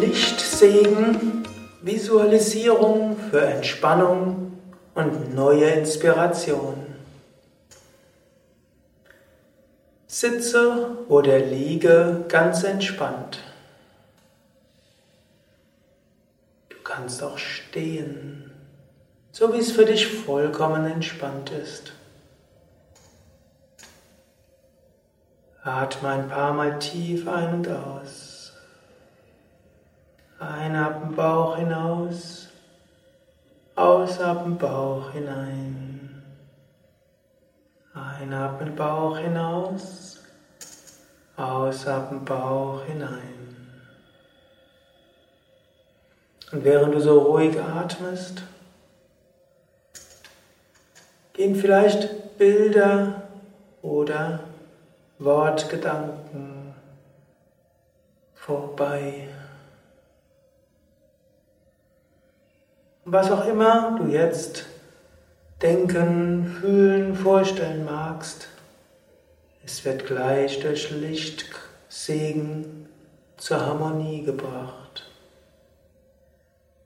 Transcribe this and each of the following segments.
Lichtsegen, Visualisierung für Entspannung und neue Inspiration. Sitze oder liege ganz entspannt. Du kannst auch stehen, so wie es für dich vollkommen entspannt ist. Atme ein paar Mal tief ein und aus. Einatmen Bauch hinaus, ausatmen Bauch hinein. Einatmen Bauch hinaus, ausatmen Bauch hinein. Und während du so ruhig atmest, gehen vielleicht Bilder oder Wortgedanken vorbei. Was auch immer du jetzt denken, fühlen, vorstellen magst, es wird gleich durch Lichtsegen zur Harmonie gebracht.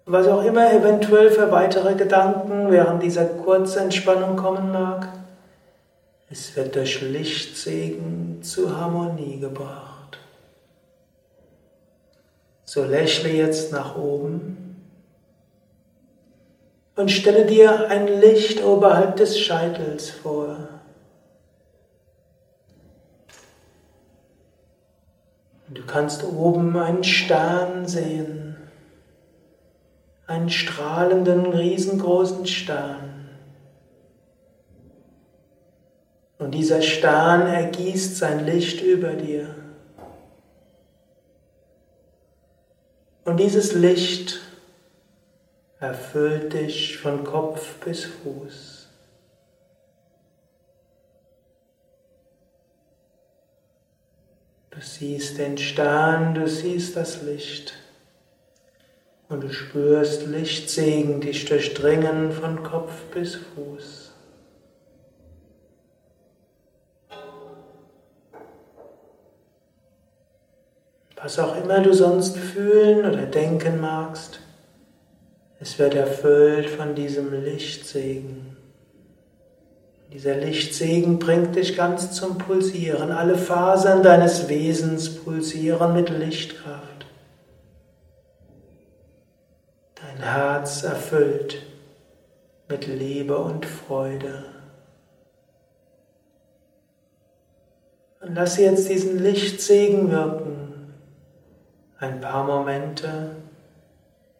Was auch immer eventuell für weitere Gedanken während dieser Kurzentspannung kommen mag, es wird durch Lichtsegen zur Harmonie gebracht. So lächle jetzt nach oben und stelle dir ein Licht oberhalb des Scheitels vor. Du kannst oben einen Stern sehen, einen strahlenden, riesengroßen Stern. Und dieser Stern ergießt sein Licht über dir. Und dieses Licht erfüllt dich von Kopf bis Fuß. Du siehst den Stern, du siehst das Licht und du spürst Lichtsegen dich durchdringen von Kopf bis Fuß. Was auch immer du sonst fühlen oder denken magst, es wird erfüllt von diesem Lichtsegen. Dieser Lichtsegen bringt dich ganz zum Pulsieren. Alle Fasern deines Wesens pulsieren mit Lichtkraft. Dein Herz erfüllt mit Liebe und Freude. Und lass jetzt diesen Lichtsegen wirken ein paar Momente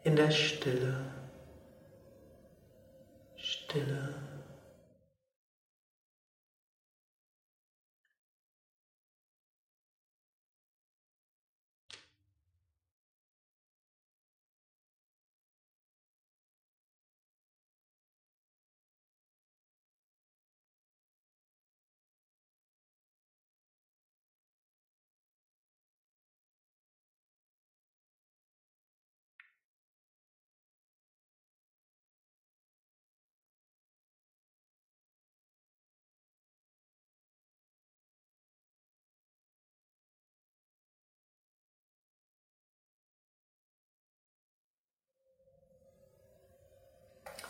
in der Stille. Stille.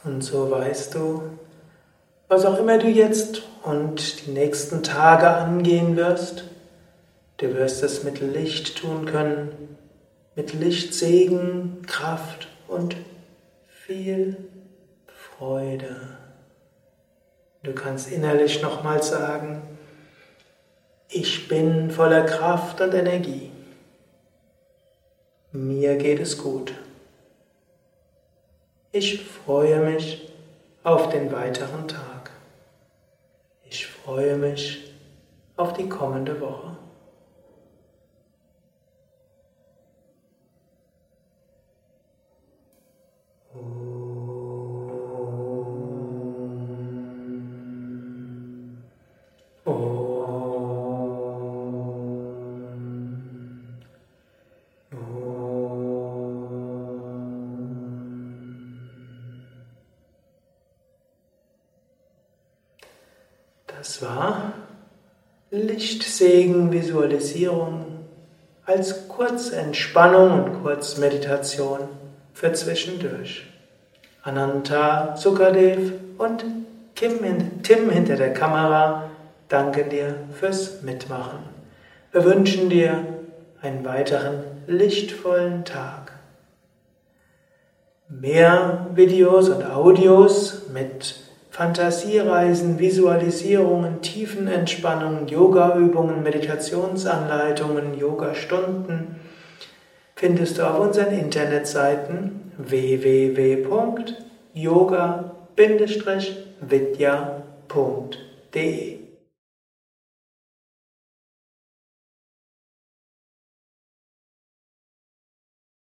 Und so weißt du, was auch immer du jetzt und die nächsten Tage angehen wirst, du wirst es mit Licht tun können, mit Licht, Segen, Kraft und viel Freude. Du kannst innerlich nochmal sagen, ich bin voller Kraft und Energie. Mir geht es gut. Ich freue mich auf den weiteren Tag. Ich freue mich auf die kommende Woche. Das war Lichtsegen-Visualisierung als Kurzentspannung und Kurzmeditation für zwischendurch. Ananta Sukadev und Kim, Tim hinter der Kamera danken dir fürs Mitmachen. Wir wünschen dir einen weiteren lichtvollen Tag. Mehr Videos und Audios mit Fantasiereisen, Visualisierungen, Tiefenentspannungen, Yogaübungen, Meditationsanleitungen, Yogastunden findest du auf unseren Internetseiten www.yoga-vidya.de